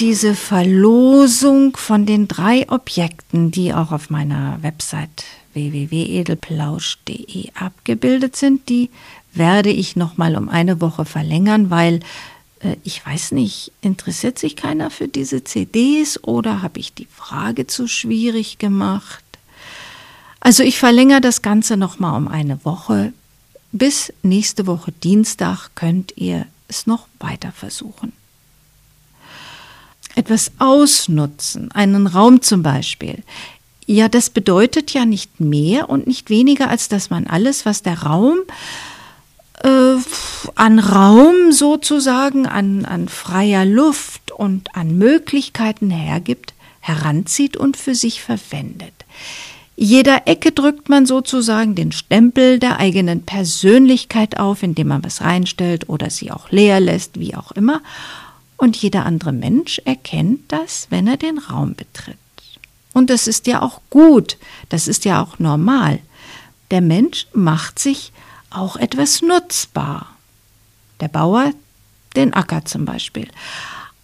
Diese Verlosung von den drei Objekten, die auch auf meiner Website www.edelplausch.de abgebildet sind, die werde ich noch mal um eine Woche verlängern, weil äh, ich weiß nicht, interessiert sich keiner für diese CDs oder habe ich die Frage zu schwierig gemacht? Also ich verlängere das Ganze noch mal um eine Woche. Bis nächste Woche Dienstag könnt ihr es noch weiter versuchen etwas ausnutzen, einen Raum zum Beispiel. Ja, das bedeutet ja nicht mehr und nicht weniger, als dass man alles, was der Raum äh, an Raum sozusagen, an, an freier Luft und an Möglichkeiten hergibt, heranzieht und für sich verwendet. Jeder Ecke drückt man sozusagen den Stempel der eigenen Persönlichkeit auf, indem man was reinstellt oder sie auch leer lässt, wie auch immer. Und jeder andere Mensch erkennt das, wenn er den Raum betritt. Und das ist ja auch gut, das ist ja auch normal. Der Mensch macht sich auch etwas nutzbar. Der Bauer den Acker zum Beispiel.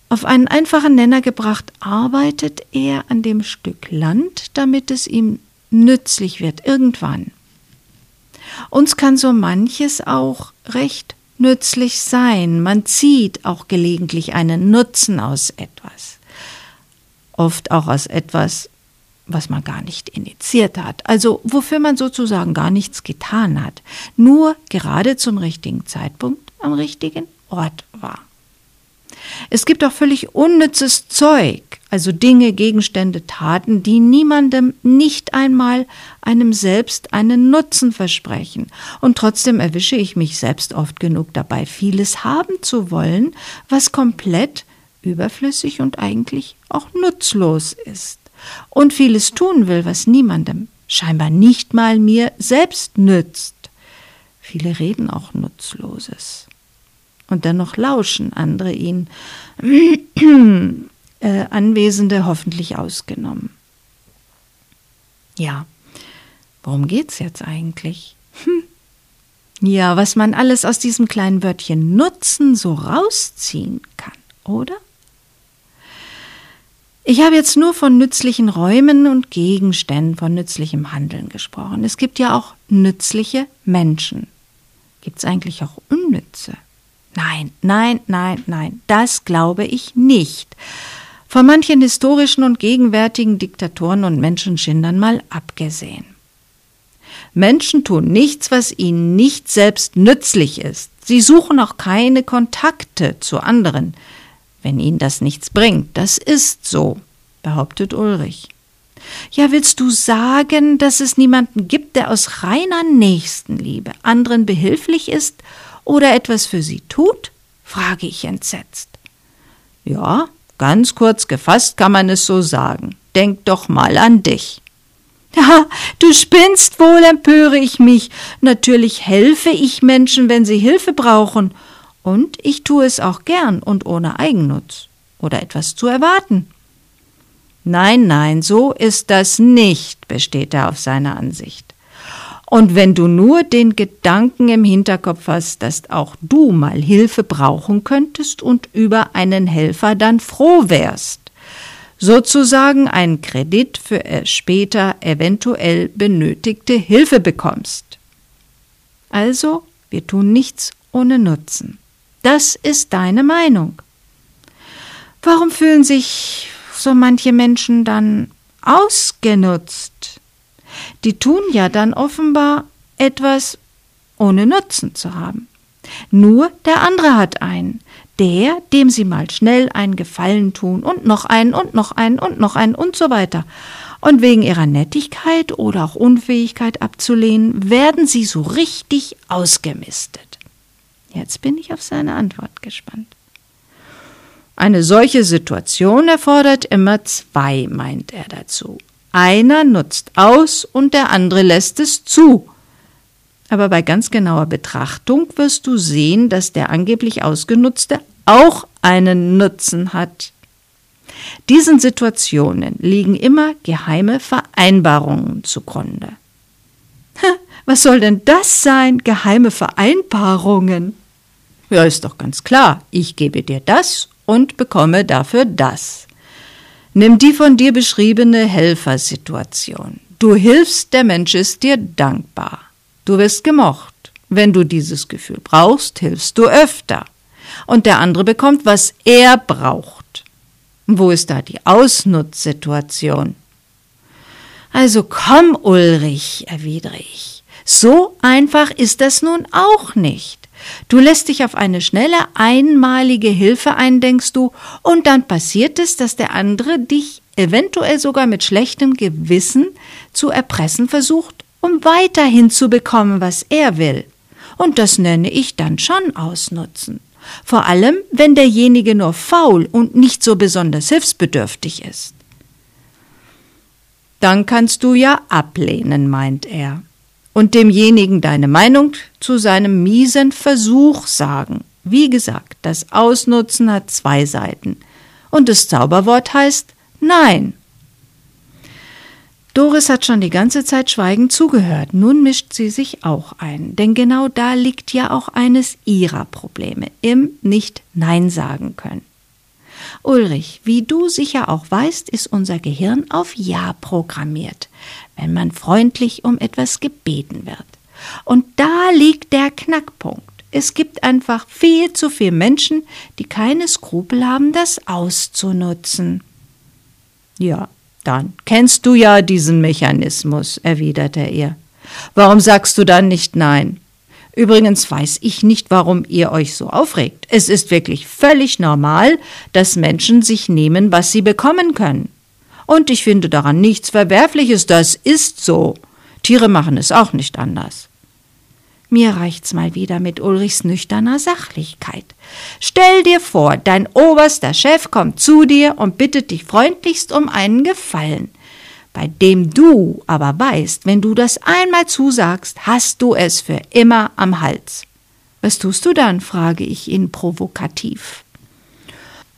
Auf einen einfachen Nenner gebracht, arbeitet er an dem Stück Land, damit es ihm nützlich wird irgendwann. Uns kann so manches auch recht nützlich sein. Man zieht auch gelegentlich einen Nutzen aus etwas. Oft auch aus etwas, was man gar nicht initiiert hat. Also wofür man sozusagen gar nichts getan hat. Nur gerade zum richtigen Zeitpunkt am richtigen Ort war. Es gibt auch völlig unnützes Zeug, also Dinge, Gegenstände, Taten, die niemandem nicht einmal einem selbst einen Nutzen versprechen. Und trotzdem erwische ich mich selbst oft genug dabei, vieles haben zu wollen, was komplett überflüssig und eigentlich auch nutzlos ist. Und vieles tun will, was niemandem, scheinbar nicht mal mir selbst nützt. Viele reden auch Nutzloses und dennoch lauschen andere ihn, äh, Anwesende hoffentlich ausgenommen. Ja, worum geht's jetzt eigentlich? Hm. Ja, was man alles aus diesem kleinen Wörtchen Nutzen so rausziehen kann, oder? Ich habe jetzt nur von nützlichen Räumen und Gegenständen, von nützlichem Handeln gesprochen. Es gibt ja auch nützliche Menschen. Gibt es eigentlich auch unnütze? Nein, nein, nein, nein, das glaube ich nicht. Von manchen historischen und gegenwärtigen Diktatoren und Menschenschindern mal abgesehen. Menschen tun nichts, was ihnen nicht selbst nützlich ist. Sie suchen auch keine Kontakte zu anderen, wenn ihnen das nichts bringt. Das ist so, behauptet Ulrich. Ja, willst du sagen, dass es niemanden gibt, der aus reiner Nächstenliebe anderen behilflich ist oder etwas für sie tut? frage ich entsetzt. Ja, ganz kurz gefasst kann man es so sagen. Denk doch mal an dich. Ja, du spinnst wohl, empöre ich mich. Natürlich helfe ich Menschen, wenn sie Hilfe brauchen. Und ich tue es auch gern und ohne Eigennutz oder etwas zu erwarten. Nein, nein, so ist das nicht, besteht er auf seiner Ansicht. Und wenn du nur den Gedanken im Hinterkopf hast, dass auch du mal Hilfe brauchen könntest und über einen Helfer dann froh wärst, sozusagen einen Kredit für später eventuell benötigte Hilfe bekommst. Also, wir tun nichts ohne Nutzen. Das ist deine Meinung. Warum fühlen sich so manche Menschen dann ausgenutzt? Die tun ja dann offenbar etwas ohne Nutzen zu haben. Nur der andere hat einen, der, dem sie mal schnell einen Gefallen tun und noch einen und noch einen und noch einen und so weiter. Und wegen ihrer Nettigkeit oder auch Unfähigkeit abzulehnen, werden sie so richtig ausgemistet. Jetzt bin ich auf seine Antwort gespannt. Eine solche Situation erfordert immer zwei, meint er dazu. Einer nutzt aus und der andere lässt es zu. Aber bei ganz genauer Betrachtung wirst du sehen, dass der angeblich Ausgenutzte auch einen Nutzen hat. Diesen Situationen liegen immer geheime Vereinbarungen zugrunde. Was soll denn das sein, geheime Vereinbarungen? Ja, ist doch ganz klar, ich gebe dir das und bekomme dafür das. Nimm die von dir beschriebene Helfersituation. Du hilfst, der Mensch ist dir dankbar. Du wirst gemocht. Wenn du dieses Gefühl brauchst, hilfst du öfter. Und der andere bekommt, was er braucht. Wo ist da die Ausnutzsituation? Also komm, Ulrich, erwidere ich. So einfach ist das nun auch nicht. Du lässt dich auf eine schnelle, einmalige Hilfe ein, denkst du, und dann passiert es, dass der andere dich eventuell sogar mit schlechtem Gewissen zu erpressen versucht, um weiterhin zu bekommen, was er will. Und das nenne ich dann schon ausnutzen. Vor allem, wenn derjenige nur faul und nicht so besonders hilfsbedürftig ist. Dann kannst du ja ablehnen, meint er und demjenigen deine Meinung zu seinem miesen Versuch sagen. Wie gesagt, das Ausnutzen hat zwei Seiten. Und das Zauberwort heißt Nein. Doris hat schon die ganze Zeit schweigend zugehört. Nun mischt sie sich auch ein. Denn genau da liegt ja auch eines ihrer Probleme, im Nicht-Nein sagen können. Ulrich, wie du sicher auch weißt, ist unser Gehirn auf Ja programmiert, wenn man freundlich um etwas gebeten wird. Und da liegt der Knackpunkt. Es gibt einfach viel zu viele Menschen, die keine Skrupel haben, das auszunutzen. Ja, dann kennst du ja diesen Mechanismus, erwiderte er. Warum sagst du dann nicht nein? Übrigens weiß ich nicht, warum ihr euch so aufregt. Es ist wirklich völlig normal, dass Menschen sich nehmen, was sie bekommen können. Und ich finde daran nichts Verwerfliches, das ist so. Tiere machen es auch nicht anders. Mir reicht's mal wieder mit Ulrichs nüchterner Sachlichkeit. Stell dir vor, dein oberster Chef kommt zu dir und bittet dich freundlichst um einen Gefallen bei dem du aber weißt, wenn du das einmal zusagst, hast du es für immer am Hals. Was tust du dann? frage ich ihn provokativ.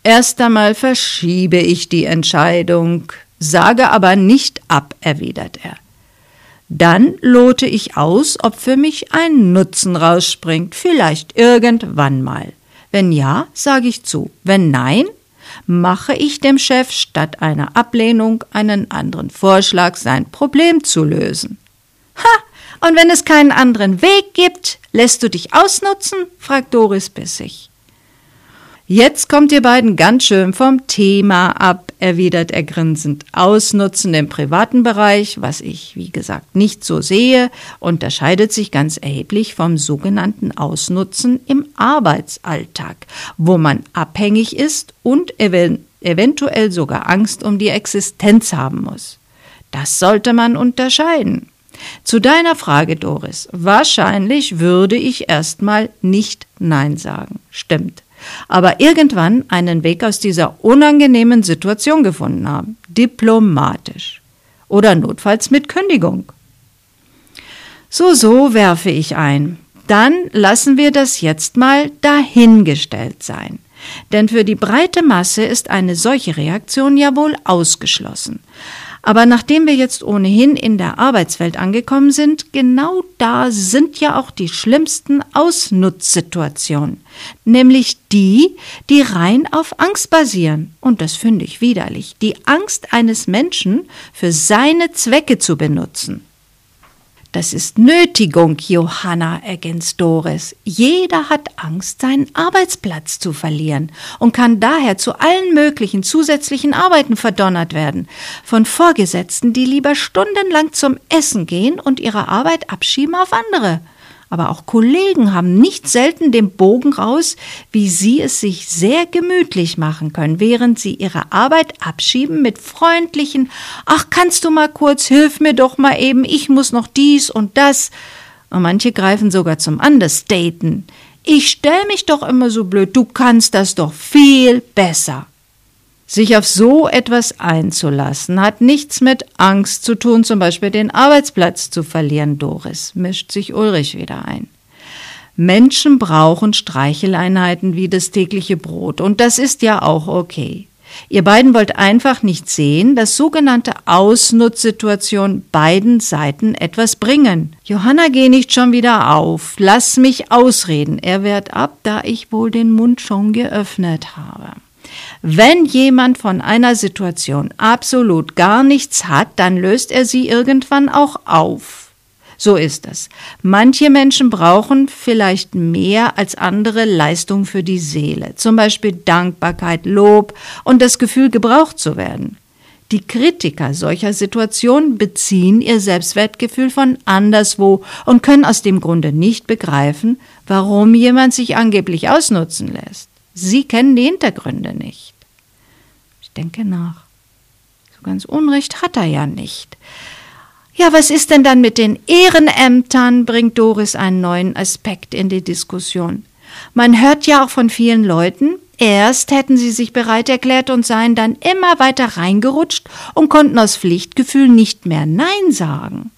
Erst einmal verschiebe ich die Entscheidung, sage aber nicht ab, erwidert er. Dann lote ich aus, ob für mich ein Nutzen rausspringt, vielleicht irgendwann mal. Wenn ja, sage ich zu. Wenn nein, mache ich dem Chef statt einer Ablehnung einen anderen Vorschlag, sein Problem zu lösen. Ha! Und wenn es keinen anderen Weg gibt, lässt du dich ausnutzen? fragt Doris bissig. Jetzt kommt ihr beiden ganz schön vom Thema ab, erwidert er grinsend. Ausnutzen im privaten Bereich, was ich, wie gesagt, nicht so sehe, unterscheidet sich ganz erheblich vom sogenannten Ausnutzen im Arbeitsalltag, wo man abhängig ist und ev eventuell sogar Angst um die Existenz haben muss. Das sollte man unterscheiden. Zu deiner Frage, Doris. Wahrscheinlich würde ich erstmal nicht Nein sagen. Stimmt aber irgendwann einen Weg aus dieser unangenehmen Situation gefunden haben, diplomatisch oder notfalls mit Kündigung. So, so werfe ich ein. Dann lassen wir das jetzt mal dahingestellt sein. Denn für die breite Masse ist eine solche Reaktion ja wohl ausgeschlossen. Aber nachdem wir jetzt ohnehin in der Arbeitswelt angekommen sind, genau da sind ja auch die schlimmsten Ausnutzsituationen, nämlich die, die rein auf Angst basieren. Und das finde ich widerlich, die Angst eines Menschen für seine Zwecke zu benutzen. Das ist Nötigung, Johanna, ergänzt Doris. Jeder hat Angst, seinen Arbeitsplatz zu verlieren und kann daher zu allen möglichen zusätzlichen Arbeiten verdonnert werden. Von Vorgesetzten, die lieber stundenlang zum Essen gehen und ihre Arbeit abschieben auf andere aber auch Kollegen haben nicht selten den Bogen raus, wie sie es sich sehr gemütlich machen können, während sie ihre Arbeit abschieben mit freundlichen Ach, kannst du mal kurz, hilf mir doch mal eben, ich muss noch dies und das. Und manche greifen sogar zum Understaten. Ich stell mich doch immer so blöd, du kannst das doch viel besser. Sich auf so etwas einzulassen, hat nichts mit Angst zu tun, zum Beispiel den Arbeitsplatz zu verlieren, Doris, mischt sich Ulrich wieder ein. Menschen brauchen Streicheleinheiten wie das tägliche Brot, und das ist ja auch okay. Ihr beiden wollt einfach nicht sehen, dass sogenannte Ausnutzsituationen beiden Seiten etwas bringen. Johanna, geh nicht schon wieder auf. Lass mich ausreden. Er wehrt ab, da ich wohl den Mund schon geöffnet habe. Wenn jemand von einer Situation absolut gar nichts hat, dann löst er sie irgendwann auch auf. So ist es. Manche Menschen brauchen vielleicht mehr als andere Leistung für die Seele, zum Beispiel Dankbarkeit, Lob und das Gefühl, gebraucht zu werden. Die Kritiker solcher Situationen beziehen ihr Selbstwertgefühl von anderswo und können aus dem Grunde nicht begreifen, warum jemand sich angeblich ausnutzen lässt. Sie kennen die Hintergründe nicht. Ich denke nach. So ganz Unrecht hat er ja nicht. Ja, was ist denn dann mit den Ehrenämtern? bringt Doris einen neuen Aspekt in die Diskussion. Man hört ja auch von vielen Leuten, erst hätten sie sich bereit erklärt und seien dann immer weiter reingerutscht und konnten aus Pflichtgefühl nicht mehr Nein sagen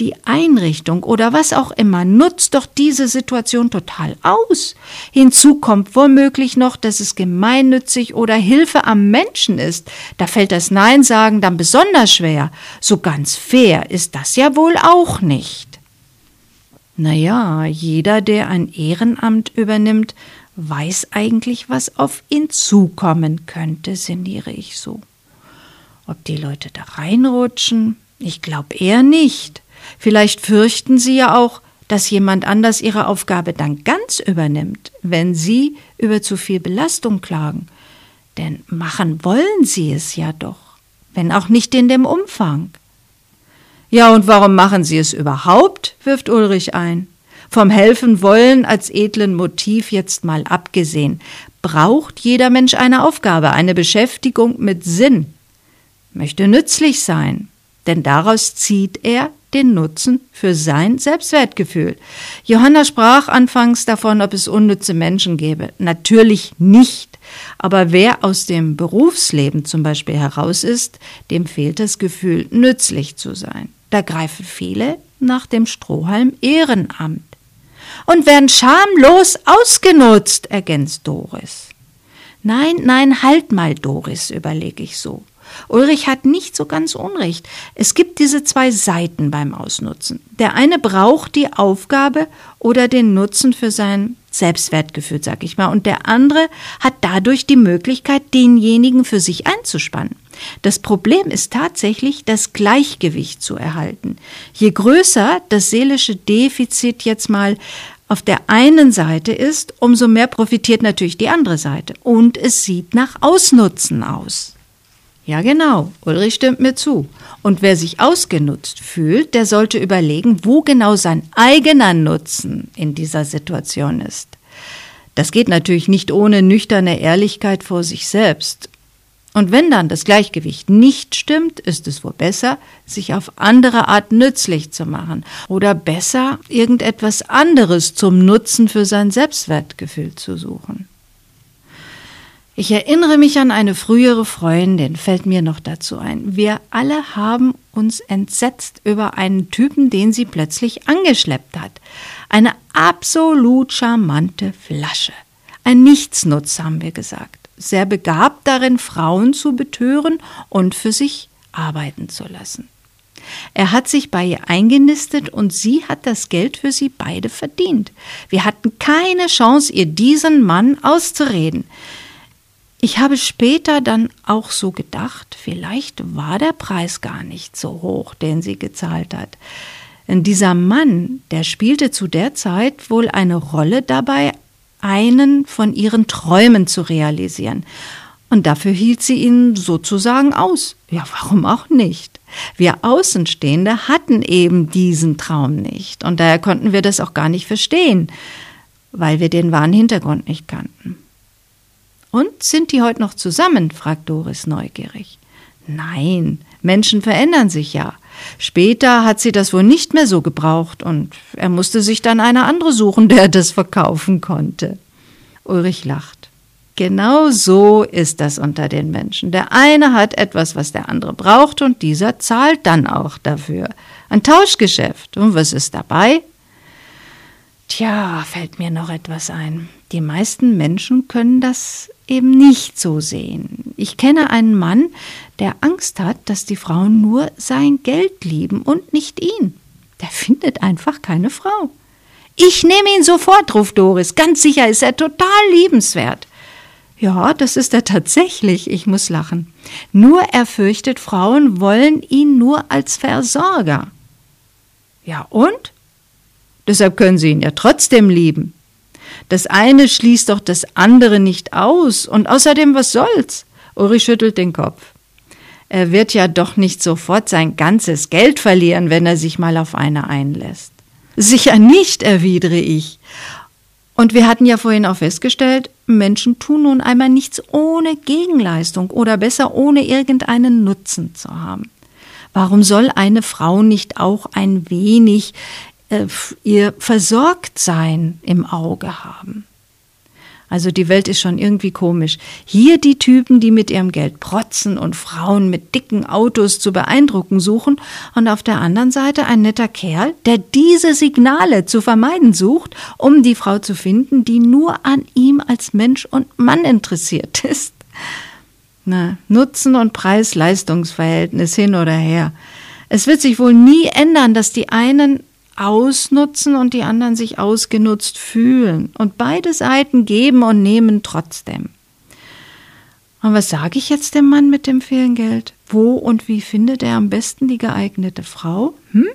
die Einrichtung oder was auch immer nutzt doch diese Situation total aus. Hinzu kommt womöglich noch, dass es gemeinnützig oder Hilfe am Menschen ist. Da fällt das Nein sagen dann besonders schwer. So ganz fair ist das ja wohl auch nicht. Naja, jeder, der ein Ehrenamt übernimmt, weiß eigentlich, was auf ihn zukommen könnte, sinniere ich so. Ob die Leute da reinrutschen? Ich glaube eher nicht. Vielleicht fürchten Sie ja auch, dass jemand anders Ihre Aufgabe dann ganz übernimmt, wenn Sie über zu viel Belastung klagen. Denn machen wollen Sie es ja doch, wenn auch nicht in dem Umfang. Ja, und warum machen Sie es überhaupt? wirft Ulrich ein. Vom Helfen wollen als edlen Motiv jetzt mal abgesehen, braucht jeder Mensch eine Aufgabe, eine Beschäftigung mit Sinn, möchte nützlich sein, denn daraus zieht er den Nutzen für sein Selbstwertgefühl. Johanna sprach anfangs davon, ob es unnütze Menschen gäbe. Natürlich nicht. Aber wer aus dem Berufsleben zum Beispiel heraus ist, dem fehlt das Gefühl, nützlich zu sein. Da greifen viele nach dem Strohhalm Ehrenamt und werden schamlos ausgenutzt, ergänzt Doris. Nein, nein, halt mal, Doris, überlege ich so. Ulrich hat nicht so ganz Unrecht. Es gibt diese zwei Seiten beim Ausnutzen. Der eine braucht die Aufgabe oder den Nutzen für sein Selbstwertgefühl, sag ich mal, und der andere hat dadurch die Möglichkeit, denjenigen für sich einzuspannen. Das Problem ist tatsächlich, das Gleichgewicht zu erhalten. Je größer das seelische Defizit jetzt mal auf der einen Seite ist, umso mehr profitiert natürlich die andere Seite. Und es sieht nach Ausnutzen aus. Ja, genau. Ulrich stimmt mir zu. Und wer sich ausgenutzt fühlt, der sollte überlegen, wo genau sein eigener Nutzen in dieser Situation ist. Das geht natürlich nicht ohne nüchterne Ehrlichkeit vor sich selbst. Und wenn dann das Gleichgewicht nicht stimmt, ist es wohl besser, sich auf andere Art nützlich zu machen oder besser irgendetwas anderes zum Nutzen für sein Selbstwertgefühl zu suchen. Ich erinnere mich an eine frühere Freundin, fällt mir noch dazu ein. Wir alle haben uns entsetzt über einen Typen, den sie plötzlich angeschleppt hat. Eine absolut charmante Flasche. Ein Nichtsnutz, haben wir gesagt. Sehr begabt darin, Frauen zu betören und für sich arbeiten zu lassen. Er hat sich bei ihr eingenistet und sie hat das Geld für sie beide verdient. Wir hatten keine Chance, ihr diesen Mann auszureden. Ich habe später dann auch so gedacht, vielleicht war der Preis gar nicht so hoch, den sie gezahlt hat. Denn dieser Mann, der spielte zu der Zeit wohl eine Rolle dabei, einen von ihren Träumen zu realisieren. Und dafür hielt sie ihn sozusagen aus. Ja, warum auch nicht? Wir Außenstehende hatten eben diesen Traum nicht. Und daher konnten wir das auch gar nicht verstehen, weil wir den wahren Hintergrund nicht kannten. Und sind die heute noch zusammen? fragt Doris neugierig. Nein, Menschen verändern sich ja. Später hat sie das wohl nicht mehr so gebraucht und er musste sich dann eine andere suchen, der das verkaufen konnte. Ulrich lacht. Genau so ist das unter den Menschen. Der eine hat etwas, was der andere braucht und dieser zahlt dann auch dafür. Ein Tauschgeschäft. Und was ist dabei? Tja, fällt mir noch etwas ein. Die meisten Menschen können das eben nicht so sehen. Ich kenne einen Mann, der Angst hat, dass die Frauen nur sein Geld lieben und nicht ihn. Der findet einfach keine Frau. Ich nehme ihn sofort, ruft Doris. Ganz sicher ist er total liebenswert. Ja, das ist er tatsächlich, ich muss lachen. Nur er fürchtet, Frauen wollen ihn nur als Versorger. Ja und? Deshalb können sie ihn ja trotzdem lieben. Das eine schließt doch das andere nicht aus. Und außerdem, was soll's? Uri schüttelt den Kopf. Er wird ja doch nicht sofort sein ganzes Geld verlieren, wenn er sich mal auf eine einlässt. Sicher nicht, erwidere ich. Und wir hatten ja vorhin auch festgestellt, Menschen tun nun einmal nichts ohne Gegenleistung oder besser ohne irgendeinen Nutzen zu haben. Warum soll eine Frau nicht auch ein wenig äh, ihr Versorgtsein im Auge haben? Also die Welt ist schon irgendwie komisch. Hier die Typen, die mit ihrem Geld protzen und Frauen mit dicken Autos zu beeindrucken suchen, und auf der anderen Seite ein netter Kerl, der diese Signale zu vermeiden sucht, um die Frau zu finden, die nur an ihm als Mensch und Mann interessiert ist. Na, Nutzen und Preis-Leistungsverhältnis hin oder her. Es wird sich wohl nie ändern, dass die einen ausnutzen und die anderen sich ausgenutzt fühlen. Und beide Seiten geben und nehmen trotzdem. Und was sage ich jetzt dem Mann mit dem Fehlgeld? Wo und wie findet er am besten die geeignete Frau? Hm?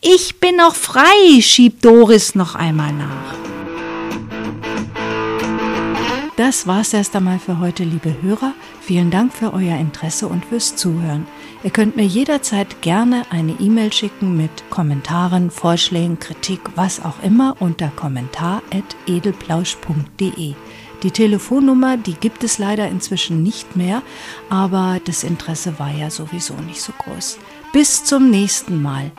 Ich bin noch frei, schiebt Doris noch einmal nach. Das war's erst einmal für heute, liebe Hörer. Vielen Dank für euer Interesse und fürs Zuhören. Ihr könnt mir jederzeit gerne eine E-Mail schicken mit Kommentaren, Vorschlägen, Kritik, was auch immer unter kommentar.edelplausch.de. Die Telefonnummer, die gibt es leider inzwischen nicht mehr, aber das Interesse war ja sowieso nicht so groß. Bis zum nächsten Mal.